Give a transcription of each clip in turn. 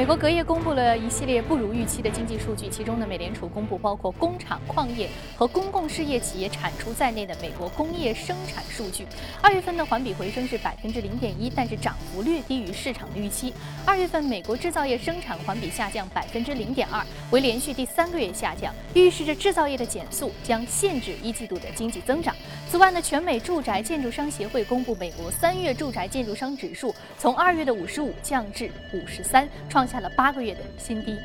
美国隔夜公布了一系列不如预期的经济数据，其中呢，美联储公布包括工厂、矿业和公共事业企业产出在内的美国工业生产数据。二月份的环比回升是百分之零点一，但是涨幅略低于市场的预期。二月份美国制造业生产环比下降百分之零点二，为连续第三个月下降，预示着制造业的减速将限制一季度的经济增长。此外呢，全美住宅建筑商协会公布美国三月住宅建筑商指数从二月的五十五降至五十三，创。下了八个月的新低。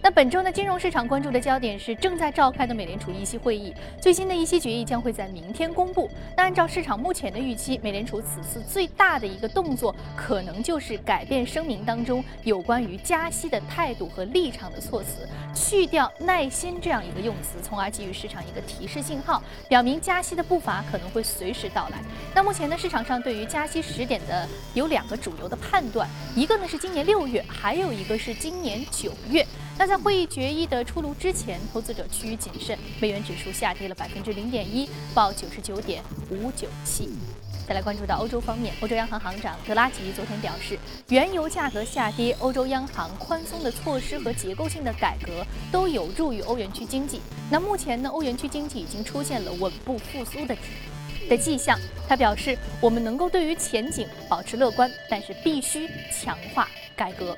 那本周呢，金融市场关注的焦点是正在召开的美联储议息会议，最新的议息决议将会在明天公布。那按照市场目前的预期，美联储此次最大的一个动作，可能就是改变声明当中有关于加息的态度和立场的措辞，去掉“耐心”这样一个用词，从而给予市场一个提示信号，表明加息的步伐可能会随时到来。那目前呢，市场上对于加息时点的有两个主流的判断，一个呢是今年六月，还有一个是今年九月。那在会议决议的出炉之前，投资者趋于谨慎，美元指数下跌了百分之零点一，报九十九点五九七。再来关注到欧洲方面，欧洲央行行长德拉吉昨天表示，原油价格下跌，欧洲央行宽松的措施和结构性的改革都有助于欧元区经济。那目前呢，欧元区经济已经出现了稳步复苏的的迹象。他表示，我们能够对于前景保持乐观，但是必须强化改革。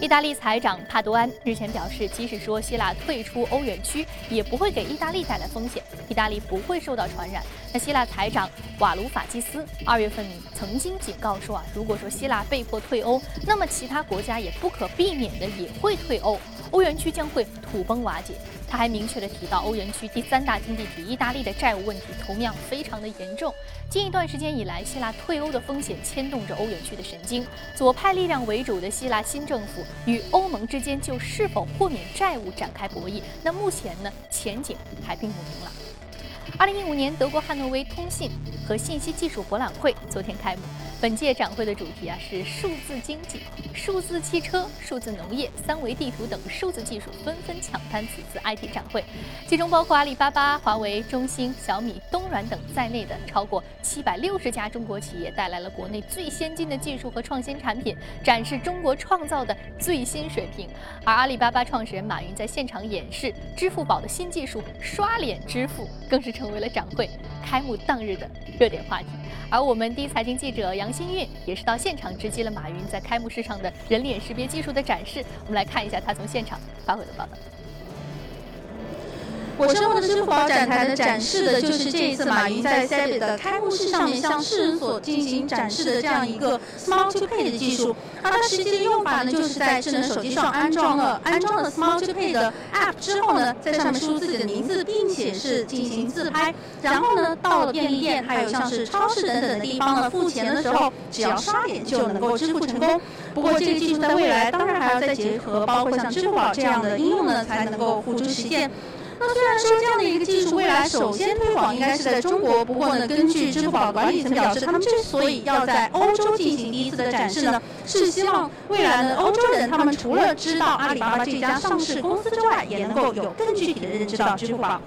意大利财长帕多安日前表示，即使说希腊退出欧元区，也不会给意大利带来风险，意大利不会受到传染。那希腊财长瓦卢法基斯二月份曾经警告说啊，如果说希腊被迫退欧，那么其他国家也不可避免的也会退欧，欧元区将会土崩瓦解。他还明确的提到，欧元区第三大经济体意大利的债务问题同样非常的严重。近一段时间以来，希腊退欧的风险牵动着欧元区的神经。左派力量为主的希腊新政府与欧盟之间就是否豁免债务展开博弈。那目前呢，前景还并不明朗。二零一五年德国汉诺威通信和信息技术博览会昨天开幕。本届展会的主题啊是数字经济、数字汽车、数字农业、三维地图等数字技术纷纷抢滩此次 IT 展会，其中包括阿里巴巴、华为、中兴、小米、东软等在内的超过七百六十家中国企业带来了国内最先进的技术和创新产品，展示中国创造的最新水平。而阿里巴巴创始人马云在现场演示支付宝的新技术——刷脸支付，更是成为了展会开幕当日的热点话题。而我们第一财经记者杨王新运也是到现场直击了马云在开幕式上的人脸识别技术的展示，我们来看一下他从现场发回的报道。我身后的支付宝展台呢，展示的就是这一次马云在 c e b i 的开幕式上面向世人所进行展示的这样一个 Smart to Pay 的技术。而它实际的用法呢，就是在智能手机上安装了安装了 Smart to Pay 的 App 之后呢，在上面输入自己的名字，并且是进行自拍。然后呢，到了便利店，还有像是超市等等的地方呢，付钱的时候，只要刷脸就能够支付成功。不过这个技术在未来当然还要再结合包括像支付宝这样的应用呢，才能够付诸实现。那虽然说这样的一个技术未来首先推广应该是在中国，不过呢，根据支付宝管理层表示，他们之所以要在欧洲进行第一次的展示呢，是希望未来呢，欧洲人他们除了知道阿里巴巴这家上市公司之外，也能够有更具体的认知到支付宝。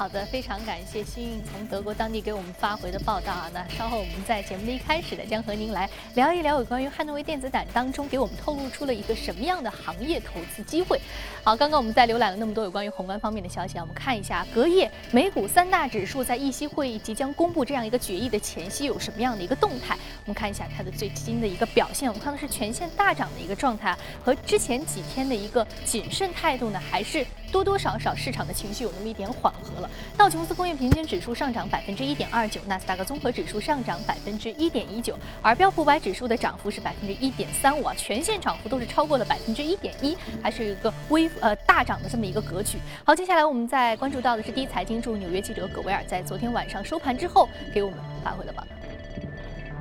好的，非常感谢新运从德国当地给我们发回的报道啊。那稍后我们在节目的一开始呢，将和您来聊一聊有关于汉诺威电子展当中给我们透露出了一个什么样的行业投资机会。好，刚刚我们在浏览了那么多有关于宏观方面的消息啊，我们看一下隔夜美股三大指数在议息会议即将公布这样一个决议的前夕有什么样的一个动态。我们看一下它的最新的一个表现，我们看到是全线大涨的一个状态，和之前几天的一个谨慎态度呢，还是多多少少市场的情绪有那么一点缓和了。道琼斯工业平均指数上涨百分之一点二九，纳斯达克综合指数上涨百分之一点一九，而标普百指数的涨幅是百分之一点三五啊，全线涨幅都是超过了百分之一点一，还是一个微呃大涨的这么一个格局。好，接下来我们再关注到的是第一财经驻纽约记者葛维尔在昨天晚上收盘之后给我们发回的报道。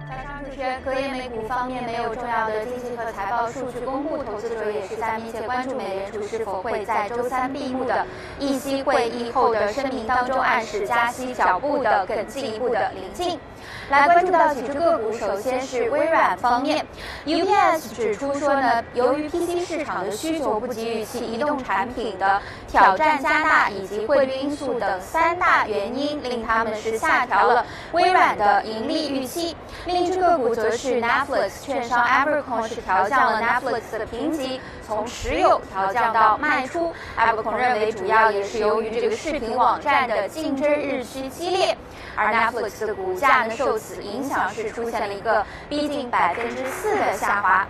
主持人，隔夜美股方面没有重要的经济和财报数据公布，投资者也是在密切关注美联储是否会在周三闭幕的议息会议后的声明当中暗示加息脚步的更进一步的临近。来关注到几只个股，首先是微软方面，UPS 指出说呢，由于 PC 市场的需求不及预期，移动产品的挑战加大，以及汇率因素等三大原因，令他们是下调了微软的盈利预期。另一只个股则是 Netflix，券商 Abercrombie 是调降了 Netflix 的评级，从持有调降到卖出。埃伯通认为，主要也是由于这个视频网站的竞争日趋激烈，而 Netflix 的股价呢受此影响是出现了一个逼近百分之四的下滑。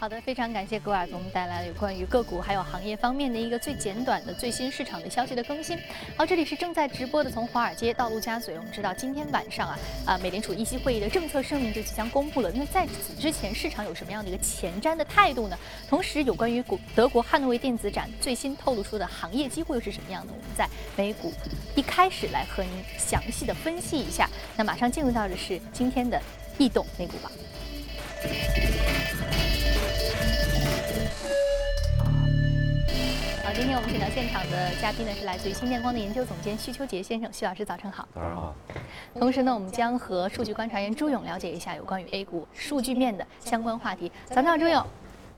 好的，非常感谢格瓦给我们带来了有关于个股还有行业方面的一个最简短的最新市场的消息的更新。好，这里是正在直播的从华尔街到陆家嘴。我们知道今天晚上啊 啊，美联储议息会议的政策声明就即将公布了。那在此之前，市场有什么样的一个前瞻的态度呢？同时，有关于股德国汉诺威电子展最新透露出的行业机会又是什么样的？我们在美股一开始来和您详细的分析一下。那马上进入到的是今天的异动美股榜。今天我们请到现场的嘉宾呢是来自于新电光的研究总监徐秋杰先生，徐老师早晨好。早上好。同时呢，我们将和数据观察员朱勇了解一下有关于 A 股数据面的相关话题。早上好，朱勇。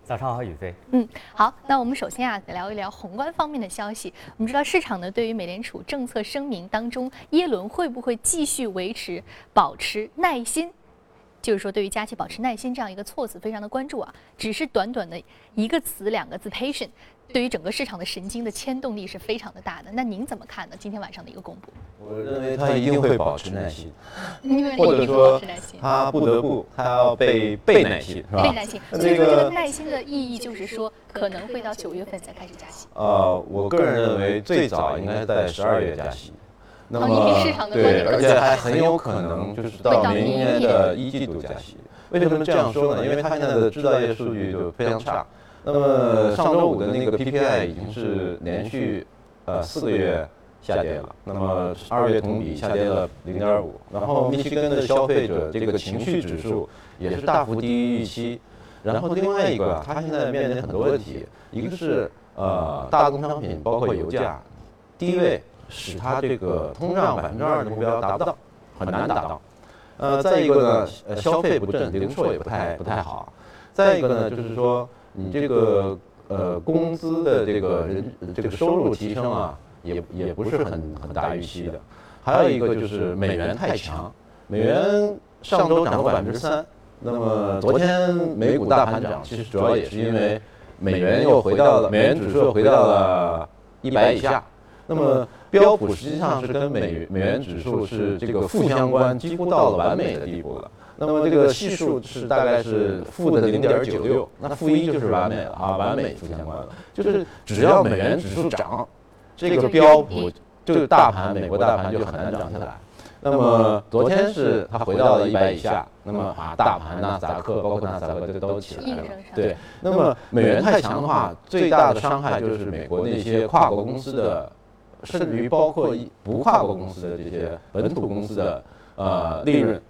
早上好，宇飞。嗯，好，那我们首先啊聊一聊宏观方面的消息。我们知道市场呢对于美联储政策声明当中，耶伦会不会继续维持保持耐心？就是说，对于加息保持耐心这样一个措辞，非常的关注啊。只是短短的一个词、两个字 “patient”，对于整个市场的神经的牵动力是非常的大的。那您怎么看呢？今天晚上的一个公布？我认为他一定会保持耐心，因为或者说他不得不，他要被被耐心，是吧？被耐心。所以说，这个耐心的意义就是说，可能会到九月份才开始加息。呃，我个人认为最早应该在十二月加息。那么对，而且还很有可能就是到明年的一季度加息。为什么这样说呢？因为它现在的制造业数据就非常差。那么上周五的那个 PPI 已经是连续呃四个月下跌了。那么二月同比下跌了零点五。然后密西根的消费者这个情绪指数也是大幅低于预期。然后另外一个，它现在面临很多问题，一个是呃大宗商品包括油价低位。使它这个通胀百分之二的目标达不到，很难达到。呃，再一个呢，呃，消费不振，零售也不太不太好。再一个呢，就是说你这个呃工资的这个人这个收入提升啊，也也不是很很大预期的。还有一个就是美元太强，美元上周涨了百分之三，那么昨天美股大盘涨，其实主要也是因为美元又回到了美元指数又回到了一百以下，那么。标普实际上是跟美美元指数是这个负相关，几乎到了完美的地步了。那么这个系数是大概是负的零点九六，那负一就是完美了啊，完美负相关了。就是只要美元指数涨，这个标普就是大盘，美国大盘就很难涨起来。那么昨天是它回到了一百以下，那么啊，大盘纳斯达克包括纳斯达克这都起来了。对，那么美元太强的话，最大的伤害就是美国那些跨国公司的。甚至于包括一不跨国公司的这些本土公司的呃利润，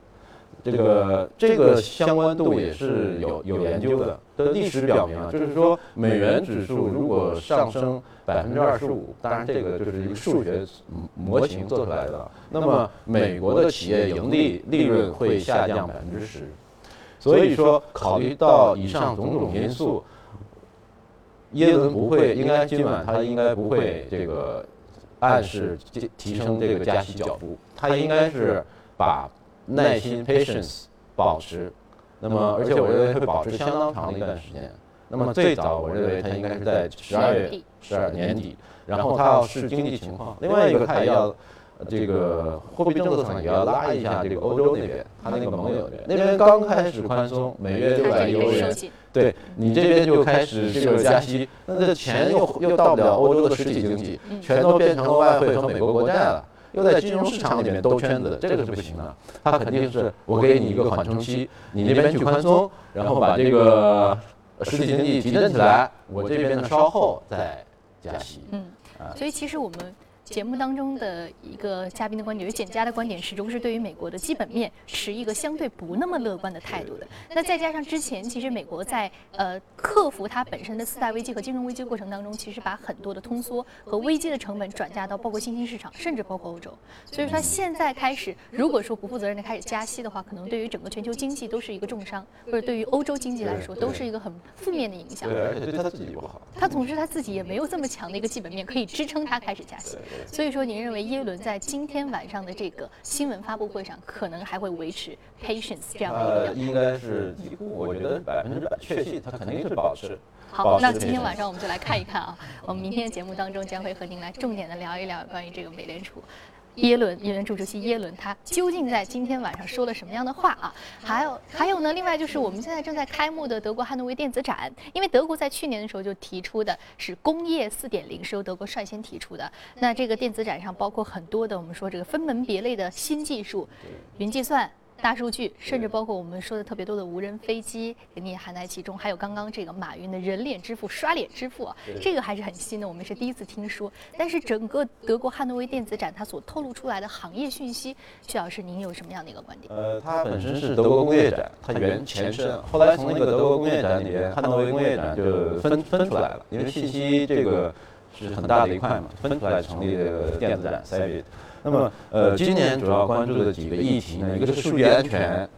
这个这个相关度也是有有研究的。的历史表明啊，就是说美元指数如果上升百分之二十五，当然这个就是一个数学模型做出来的，那么美国的企业盈利利润会下降百分之十。所以说，考虑到以上种种因素，耶伦不会，应该今晚他应该不会这个。暗示提提升这个加息脚步，它应该是把耐心 patience 保持，那么而且我认为会保持相当长的一段时间。那么最早我认为它应该是在十二月十二年底，然后它要视经济情况。另外一个它也要这个货币政策上也要拉一下这个欧洲那边，他那个盟友那边刚开始宽松，每月六百亿欧元。对你这边就开始这个加息，那这钱又又到不了欧洲的实体经济，全都变成了外汇和美国国债了，又在金融市场里面兜圈子，这个是不行的。他肯定是我给你一个缓冲期，你那边去宽松，然后把这个实体经济提振起来，我这边呢稍后再加息。嗯，所以其实我们。节目当中的一个嘉宾的观点，有简家的观点，始终是对于美国的基本面持一个相对不那么乐观的态度的。那再加上之前，其实美国在呃克服它本身的四大危机和金融危机过程当中，其实把很多的通缩和危机的成本转嫁到包括新兴市场，甚至包括欧洲。所以说现在开始，如果说不负责任的开始加息的话，可能对于整个全球经济都是一个重伤，或者对于欧洲经济来说都是一个很负面的影响。对，而且对他自己不好。他同时他自己也没有这么强的一个基本面可以支撑他开始加息。所以说，您认为耶伦在今天晚上的这个新闻发布会上，可能还会维持 patience 这样的一个？呃，应该是几乎，我觉得百分之百确信，他肯定是保持。好，那今天晚上我们就来看一看啊，我们明天的节目当中将会和您来重点的聊一聊关于这个美联储。耶伦，耶伦主席耶伦，他究竟在今天晚上说了什么样的话啊？还有，还有呢？另外就是我们现在正在开幕的德国汉诺威电子展，因为德国在去年的时候就提出的是工业四点零，是由德国率先提出的。那这个电子展上包括很多的我们说这个分门别类的新技术，云计算。大数据，甚至包括我们说的特别多的无人飞机，你也含在其中。还有刚刚这个马云的人脸支付、刷脸支付，这个还是很新的，我们是第一次听说。但是整个德国汉诺威电子展它所透露出来的行业讯息，徐老师您有什么样的一个观点？呃，它本身是德国工业展，它原前身，后来从那个德国工业展里面，汉诺威工业展就分分出来了，因为信息这个是很大的一块嘛，分出来成立这个电子展 CEBIT。那么，呃，今年主要关注的几个议题呢，一个是数据安全，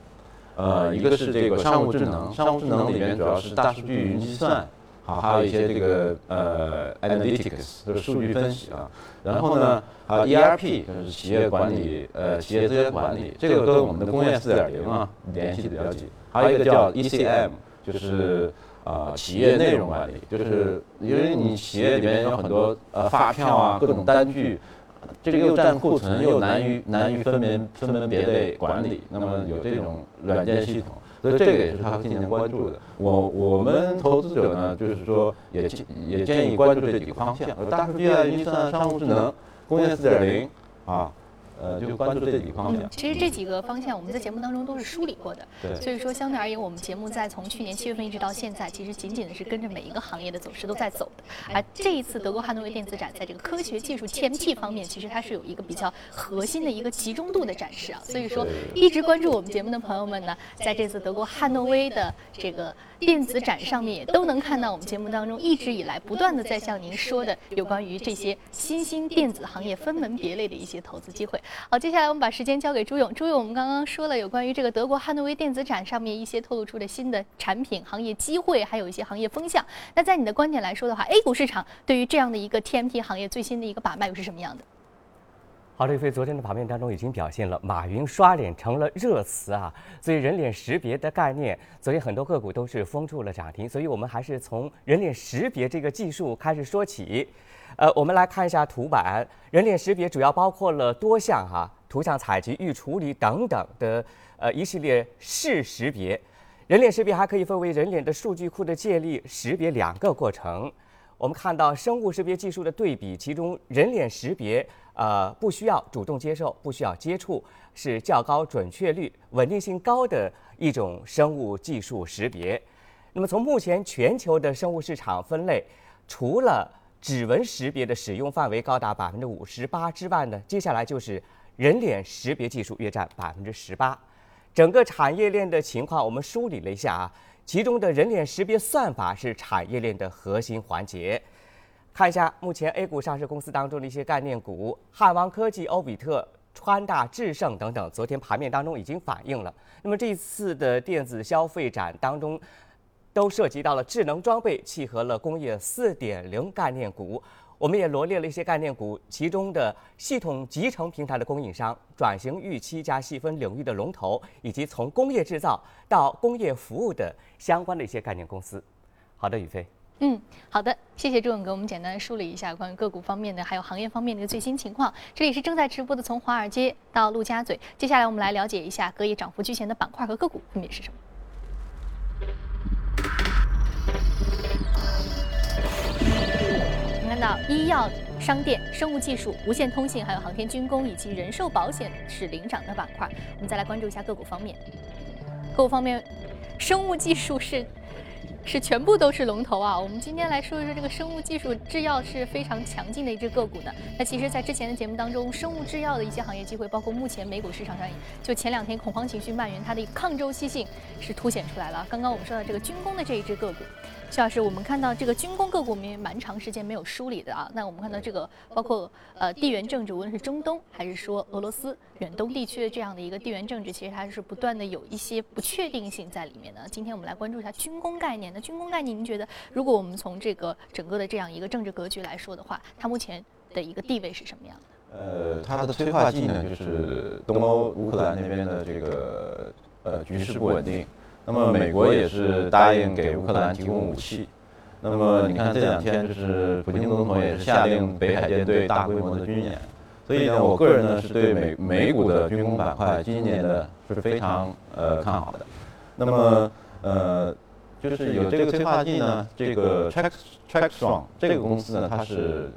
呃，一个是这个商务智能。商务智能里面主要是大数据、云计算，好，还有一些这个呃 analytics，就是数据分析啊。然后呢，还有 ERP，就是企业管理，呃，企业资源管理，这个跟我们的工业四点零啊联系的比较紧。还有一个叫 ECM，就是啊企业内容管理，就是因为你企业里面有很多呃发票啊，各种单据。这个又占库存，又难于难于分门分门别类管理。那么有这种软件系统，所以这个也是他今年关注的。我我们投资者呢，就是说也也建议关注这几个方向：大数据啊、云计算、商务智能、工业四点零啊。呃，就关注这几个方向。其实这几个方向我们在节目当中都是梳理过的。对。所以说，相对而言，我们节目在从去年七月份一直到现在，其实仅仅的是跟着每一个行业的走势都在走的。而这一次德国汉诺威电子展在这个科学技术 TMT 方面，其实它是有一个比较核心的一个集中度的展示啊。所以说，一直关注我们节目的朋友们呢，在这次德国汉诺威的这个。电子展上面也都能看到我们节目当中一直以来不断的在向您说的有关于这些新兴电子行业分门别类的一些投资机会。好，接下来我们把时间交给朱勇。朱勇，我们刚刚说了有关于这个德国汉诺威电子展上面一些透露出的新的产品、行业机会，还有一些行业风向。那在你的观点来说的话，A 股市场对于这样的一个 TMT 行业最新的一个把脉又是什么样的？好，李飞昨天的盘面当中已经表现了马云刷脸成了热词啊，所以人脸识别的概念，昨天很多个股都是封住了涨停，所以我们还是从人脸识别这个技术开始说起。呃，我们来看一下图板，人脸识别主要包括了多项哈，图像采集、预处理等等的呃一系列视识别。人脸识别还可以分为人脸的数据库的建立、识别两个过程。我们看到生物识别技术的对比，其中人脸识别。呃，不需要主动接受，不需要接触，是较高准确率、稳定性高的一种生物技术识别。那么，从目前全球的生物市场分类，除了指纹识别的使用范围高达百分之五十八之外呢，接下来就是人脸识别技术约占百分之十八。整个产业链的情况，我们梳理了一下啊，其中的人脸识别算法是产业链的核心环节。看一下目前 A 股上市公司当中的一些概念股，汉王科技、欧比特、川大、智胜等等，昨天盘面当中已经反映了。那么这一次的电子消费展当中，都涉及到了智能装备，契合了工业四点零概念股。我们也罗列了一些概念股，其中的系统集成平台的供应商、转型预期加细分领域的龙头，以及从工业制造到工业服务的相关的一些概念公司。好的，宇飞。嗯，好的，谢谢朱勇给我们简单梳理一下关于个股方面的，还有行业方面的最新情况。这里是正在直播的，从华尔街到陆家嘴。接下来我们来了解一下隔夜涨幅居前的板块和个股分别是什么。到医药、商店、生物技术、无线通信，还有航天军工以及人寿保险是领涨的板块。我们再来关注一下个股方面。个股方面，生物技术是。是全部都是龙头啊！我们今天来说一说这个生物技术制药是非常强劲的一只个股呢。那其实，在之前的节目当中，生物制药的一些行业机会，包括目前美股市场上，就前两天恐慌情绪蔓延，它的抗周期性是凸显出来了。刚刚我们说到这个军工的这一只个股。徐老师，我们看到这个军工个股，我们也蛮长时间没有梳理的啊。那我们看到这个，包括呃地缘政治，无论是中东还是说俄罗斯远东地区的这样的一个地缘政治，其实它是不断的有一些不确定性在里面的。今天我们来关注一下军工概念。那军工概念，您觉得如果我们从这个整个的这样一个政治格局来说的话，它目前的一个地位是什么样的？呃，它的催化剂呢，就是东欧乌克兰那边的这个呃局势不稳定。那么美国也是答应给乌克兰提供武器。那么你看这两天就是普京总统也是下令北海舰队大规模的军演。所以呢，我个人呢是对美美股的军工板块今年的是非常呃看好的。那么呃就是有这个催化剂呢，这个 Track Trackstrong 这个公司呢，它是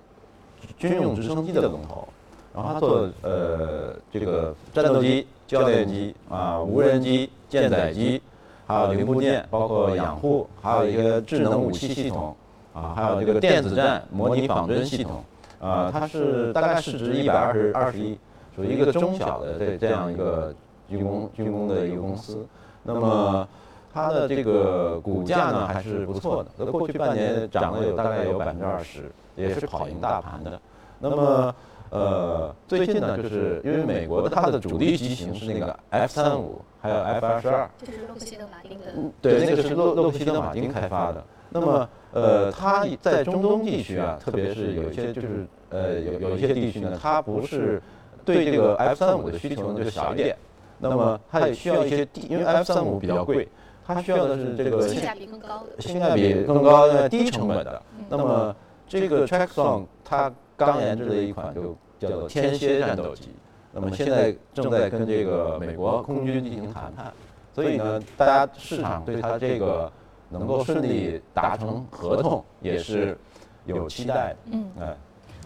军用直升机的龙头，然后它做呃这个战斗机、教练机啊、无人机、舰载机。还有零部件，包括养护，还有一个智能武器系统，啊，还有这个电子战模拟仿真系统，啊，它是大概市值一百二十二十亿，属于一个中小的这这样一个军工军工的一个公司。那么它的这个股价呢还是不错的，在过去半年涨了有大概有百分之二十，也是跑赢大盘的。那么呃，最近呢，就是因为美国的它的主力机型是那个 F 三五，还有 F 二十二，就是洛克希德马丁的，对，那个是洛洛克希德马丁开发的。那么呃，它在中东地区啊，特别是有一些就是呃有有一些地区呢，它不是对这个 F 三五的需求呢就小一点，那么它也需要一些低，因为 F 三五比较贵，它需要的是这个性价比更高的，性价比更高的低成本的。那么这个 Trackstrong 它刚研制的一款就叫做天蝎战斗机，那么现在正在跟这个美国空军进行谈判，所以呢，大家市场对它这个能够顺利达成合同也是有期待的，嗯，哎。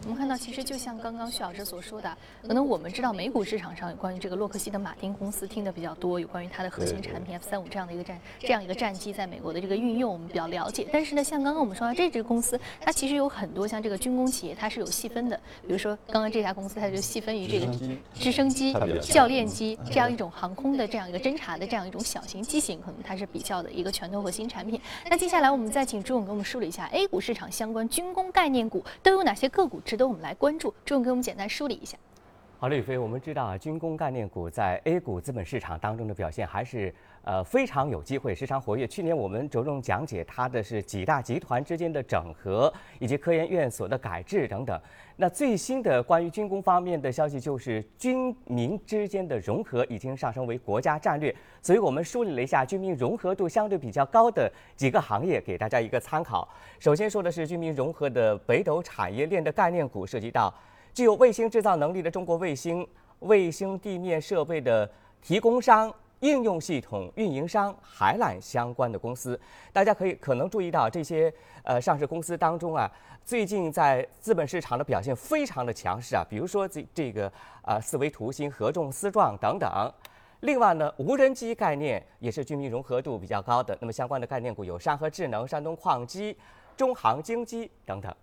我们看到，其实就像刚刚徐老师所说的，可能我们知道美股市场上有关于这个洛克希德马丁公司听的比较多，有关于它的核心产品 F 三五这样的一个战这样一个战机在美国的这个运用，我们比较了解。但是呢，像刚刚我们说到这支公司，它其实有很多像这个军工企业，它是有细分的。比如说刚刚这家公司，它就细分于这个直升机、教练机这样一种航空的这样一个侦察的这样一种小型机型，可能它是比较的一个拳头核心产品。那接下来我们再请朱勇给我们梳理一下 A 股市场相关军工概念股都有哪些个股值得我们来关注。朱勇给我们简单梳理一下。好的，宇飞，我们知道啊，军工概念股在 A 股资本市场当中的表现还是呃非常有机会，时常活跃。去年我们着重讲解它的是几大集团之间的整合，以及科研院所的改制等等。那最新的关于军工方面的消息就是军民之间的融合已经上升为国家战略，所以我们梳理了一下军民融合度相对比较高的几个行业，给大家一个参考。首先说的是军民融合的北斗产业链的概念股，涉及到。具有卫星制造能力的中国卫星、卫星地面设备的提供商、应用系统运营商、海缆相关的公司，大家可以可能注意到这些呃上市公司当中啊，最近在资本市场的表现非常的强势啊，比如说这这个啊四维图新、合众思壮等等。另外呢，无人机概念也是军民融合度比较高的，那么相关的概念股有山河智能、山东矿机、中航精机等等。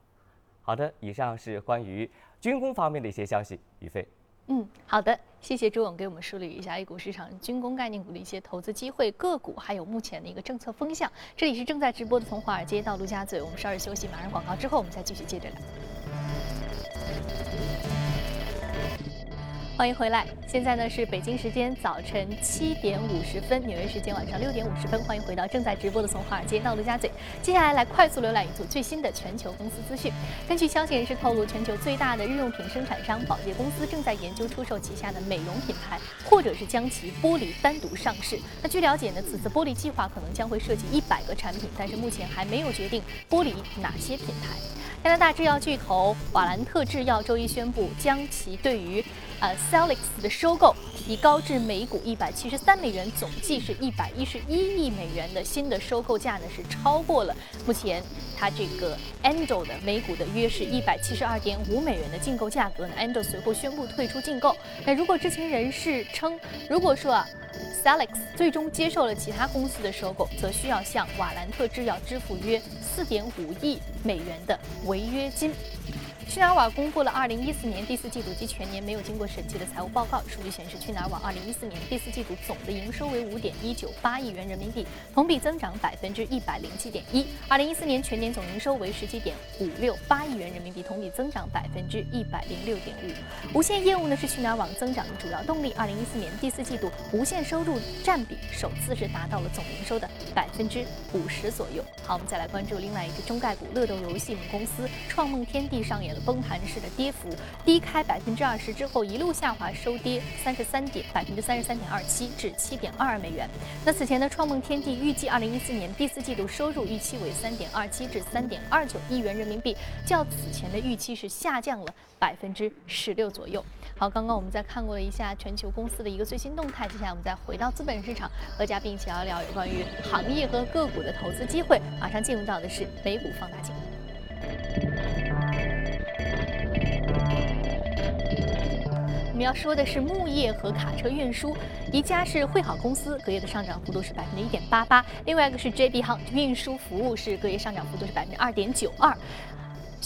好的，以上是关于。军工方面的一些消息，于飞。嗯，好的，谢谢朱总给我们梳理一下 A 股市场军工概念股的一些投资机会、个股，还有目前的一个政策风向。这里是正在直播的，从华尔街到陆家嘴，我们稍事休息，马上广告之后，我们再继续接着聊。欢迎回来，现在呢是北京时间早晨七点五十分，纽约时间晚上六点五十分。欢迎回到正在直播的从华尔街到陆家嘴。接下来来快速浏览一组最新的全球公司资讯。根据消息人士透露，全球最大的日用品生产商宝洁公司正在研究出售旗下的美容品牌，或者是将其玻璃单独上市。那据了解呢，此次玻璃计划可能将会涉及一百个产品，但是目前还没有决定玻璃哪些品牌。加拿大制药巨头瓦兰特制药周一宣布，将其对于呃 c e l i x 的收购提高至每股一百七十三美元，总计是一百一十一亿美元的新的收购价呢，是超过了目前它这个 Endo 的每股的约是一百七十二点五美元的竞购价格呢。Endo 随后宣布退出竞购。那如果知情人士称，如果说啊。Salix 最终接受了其他公司的收购，则需要向瓦兰特制药支付约四点五亿美元的违约金。去哪儿网公布了2014年第四季度及全年没有经过审计的财务报告。数据显示，去哪儿网2014年第四季度总的营收为5.198亿元人民币，同比增长百分之一百零七点一。2014年全年总营收为17.568亿元人民币，同比增长百分之一百零六点五。无线业务呢是去哪儿网增长的主要动力。2014年第四季度无线收入占比首次是达到了总营收的百分之五十左右。好，我们再来关注另外一个中概股乐动游戏母公司创梦天地上演。崩盘式的跌幅，低开百分之二十之后一路下滑，收跌三十三点百分之三十三点二七至七点二二美元。那此前的创梦天地预计二零一四年第四季度收入预期为三点二七至三点二九亿元人民币，较此前的预期是下降了百分之十六左右。好，刚刚我们在看过了一下全球公司的一个最新动态，接下来我们再回到资本市场，和嘉宾一起聊聊有关于行业和个股的投资机会。马上进入到的是美股放大镜。我们要说的是木业和卡车运输，一家是汇好公司，隔夜的上涨幅度是百分之一点八八，另外一个是 JB Hunt 运输服务，是隔夜上涨幅度是百分之二点九二。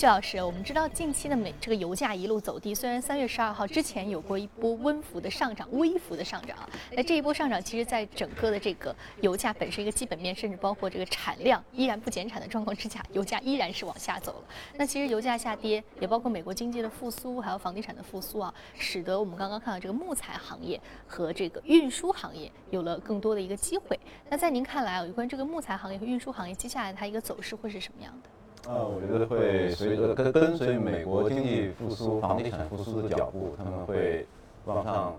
薛老师，我们知道近期的美这个油价一路走低，虽然三月十二号之前有过一波温幅的上涨，微幅的上涨，那这一波上涨其实，在整个的这个油价本身一个基本面，甚至包括这个产量依然不减产的状况之下，油价依然是往下走了。那其实油价下跌，也包括美国经济的复苏，还有房地产的复苏啊，使得我们刚刚看到这个木材行业和这个运输行业有了更多的一个机会。那在您看来啊，有关这个木材行业和运输行业接下来它一个走势会是什么样的？呃，我觉得会随着跟跟随美国经济复苏、房地产复苏的脚步，他们会往上，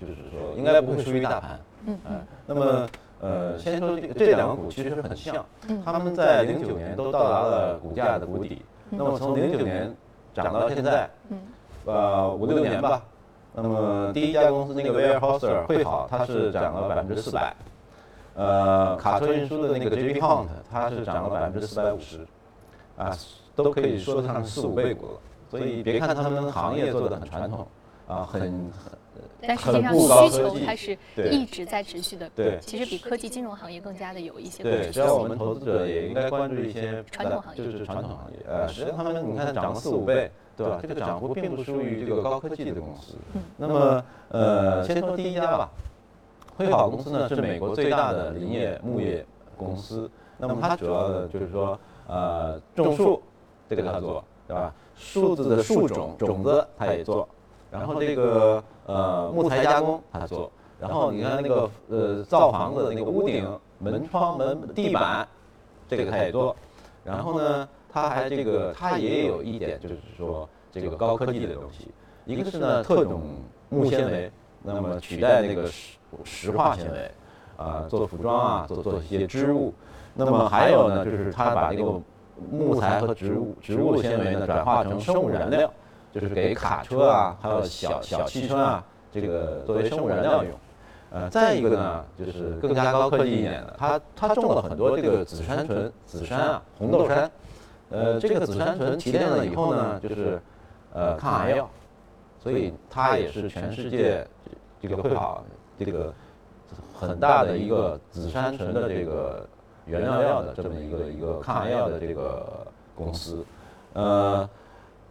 就是说应该不会输于大盘。嗯嗯。那么呃，先说这这两个股其实很像，他们在零九年都到达了股价的谷底。那么从零九年涨到现在，呃五六年吧。那么第一家公司那个 Weyerhaeuser 会好，它是涨了百分之四百。呃，卡车运输的那个 JP Hunt，它是涨了百分之四百五十。啊，都可以说得上四五倍股了，所以别看他们行业做的很传统，啊，很很但实际上需求它是一直在持续的。对，其实比科技金融行业更加的有一些。对，只要我们投资者也应该关注一些传统行业，就是传统行业。呃，实际上他们你看涨了四五倍，对吧？这个涨幅并不输于这个高科技的公司。那么，呃，先说第一家吧，辉好公司呢是美国最大的林业牧业公司。那么它主要的就是说。呃，种树这个他做，对吧？树子的树种种子他也做，然后这个呃木材加工他做，然后你看那个呃造房子的那个屋顶、门窗、门地板，这个他也做，然后呢，他还这个他也有一点就是说这个高科技的东西，一个是呢特种木纤维，那么取代那个石石化纤维，啊做服装啊，做做一些织物。那么还有呢，就是它把那个木材和植物植物纤维呢转化成生物燃料，就是给卡车啊，还有小小汽车啊，这个作为生物燃料用。呃，再一个呢，就是更加高科技一点的，它它种了很多这个紫杉醇、紫杉啊、红豆杉。呃，这个紫杉醇提炼了以后呢，就是呃抗癌药，所以它也是全世界这个会好这个很大的一个紫杉醇的这个。原料药的这么一个一个抗癌药的这个公司，呃，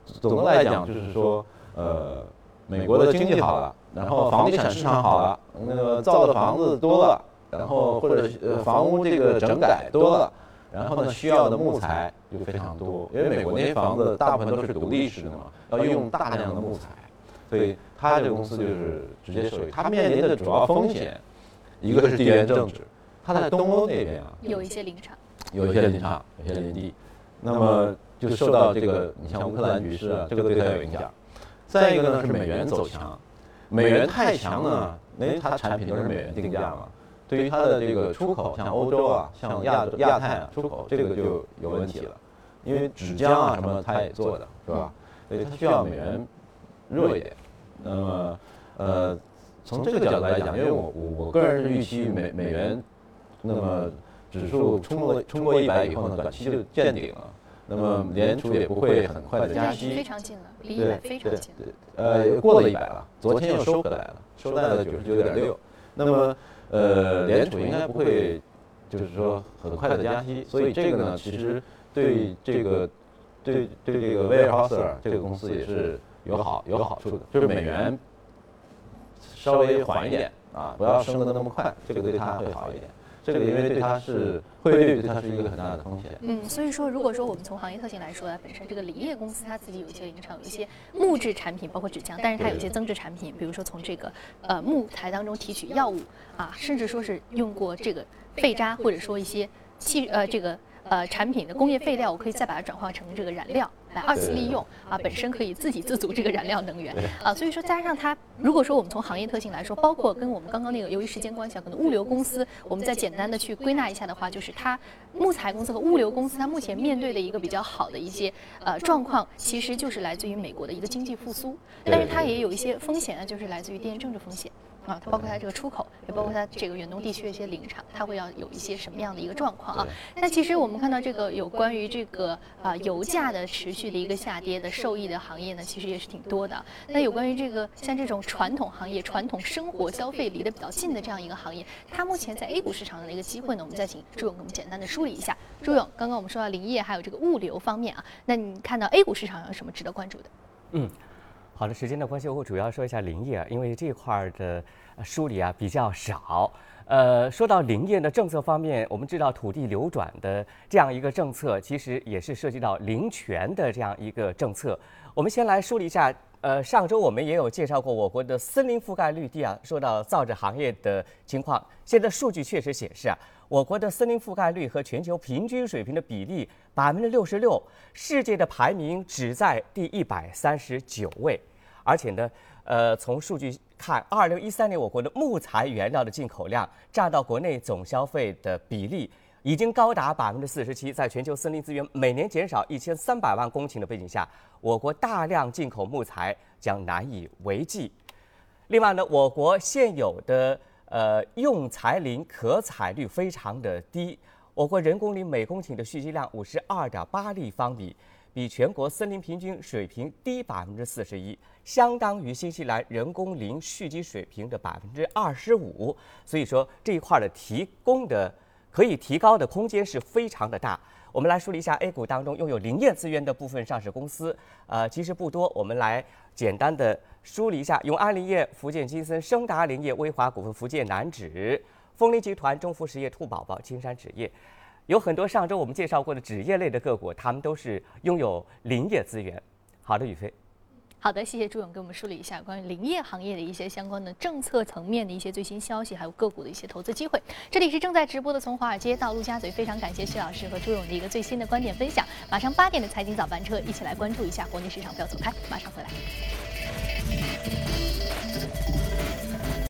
总的来讲就是说，呃，美国的经济好了，然后房地产市场好了，那个造的房子多了，然后或者呃房屋这个整改多了，然后呢需要的木材就非常多，因为美国那些房子大部分都是独立式的嘛，要用大量的木材，所以他这个公司就是直接受益。他面临的主要风险，一个是地缘政治。它在东欧那边啊，有一些林场，有一些林场，有些林地，那么就受到这个，你像乌克兰局势啊，这个对它有影响。再一个呢是美元走强，美元太强呢，因为它产品都是美元定价嘛，对于它的这个出口，像欧洲啊，像亚亚太啊出口，这个就有问题了，因为纸浆啊什么它也做的是吧？所以它需要美元弱一点。那么呃，从这个角度来讲，因为我我我个人是预期美美元。那么指数冲过冲过一百以后呢，短期就见顶了。那么联储也不会很快的加息，非常近了，离一百非常近。呃，过了一百了，昨天又收回来了，收在了九十九点六。那么呃，联储应该不会就是说很快的加息，所以这个呢，其实对这个对对这个威尔豪斯尔这个公司也是有好有好处的，就是美元稍微缓一点啊，不要升得那么快，这个对它会好一点。这个因为对它是汇率，对它是一个很大的风险。嗯，所以说，如果说我们从行业特性来说啊，本身这个林业公司它自己有一些林场，有一些木质产品，包括纸浆，但是它有一些增值产品，比如说从这个呃木材当中提取药物啊，甚至说是用过这个废渣，或者说一些气呃这个。呃，产品的工业废料，我可以再把它转化成这个燃料来二次利用啊，本身可以自给自足这个燃料能源啊，所以说加上它，如果说我们从行业特性来说，包括跟我们刚刚那个，由于时间关系啊，可能物流公司，我们再简单的去归纳一下的话，就是它木材公司和物流公司，它目前面对的一个比较好的一些呃状况，其实就是来自于美国的一个经济复苏，但是它也有一些风险啊，就是来自于地缘政治风险。啊，它包括它这个出口，也包括它这个远东地区的一些林场，它会要有一些什么样的一个状况啊？那其实我们看到这个有关于这个啊油价的持续的一个下跌的受益的行业呢，其实也是挺多的。那有关于这个像这种传统行业、传统生活消费离得比较近的这样一个行业，它目前在 A 股市场的一个机会呢？我们再请朱勇给我们简单的梳理一下。朱勇，刚刚我们说到林业还有这个物流方面啊，那你看到 A 股市场有什么值得关注的？嗯。好的，时间的关系，我主要说一下林业啊，因为这块的梳理啊比较少。呃，说到林业的政策方面，我们知道土地流转的这样一个政策，其实也是涉及到林权的这样一个政策。我们先来梳理一下。呃，上周我们也有介绍过我国的森林覆盖率低啊，说到造纸行业的情况，现在数据确实显示啊，我国的森林覆盖率和全球平均水平的比例百分之六十六，世界的排名只在第一百三十九位。而且呢，呃，从数据看，二零一三年我国的木材原料的进口量占到国内总消费的比例已经高达百分之四十七。在全球森林资源每年减少一千三百万公顷的背景下，我国大量进口木材将难以为继。另外呢，我国现有的呃用材林可采率非常的低，我国人工林每公顷的蓄积量五十二点八立方米。比全国森林平均水平低百分之四十一，相当于新西兰人工林蓄积水平的百分之二十五。所以说这一块的提供的可以提高的空间是非常的大。我们来梳理一下 A 股当中拥有林业资源的部分上市公司，呃，其实不多。我们来简单的梳理一下：永安林业、福建金森、升达林业、威华股份、福建南纸、丰林集团、中孚实业、兔宝宝、金山纸业。有很多上周我们介绍过的纸业类的个股，他们都是拥有林业资源。好的，宇飞。好的，谢谢朱勇给我们梳理一下关于林业行业的一些相关的政策层面的一些最新消息，还有个股的一些投资机会。这里是正在直播的从华尔街到陆家嘴，非常感谢徐老师和朱勇的一个最新的观点分享。马上八点的财经早班车，一起来关注一下国内市场，不要走开，马上回来。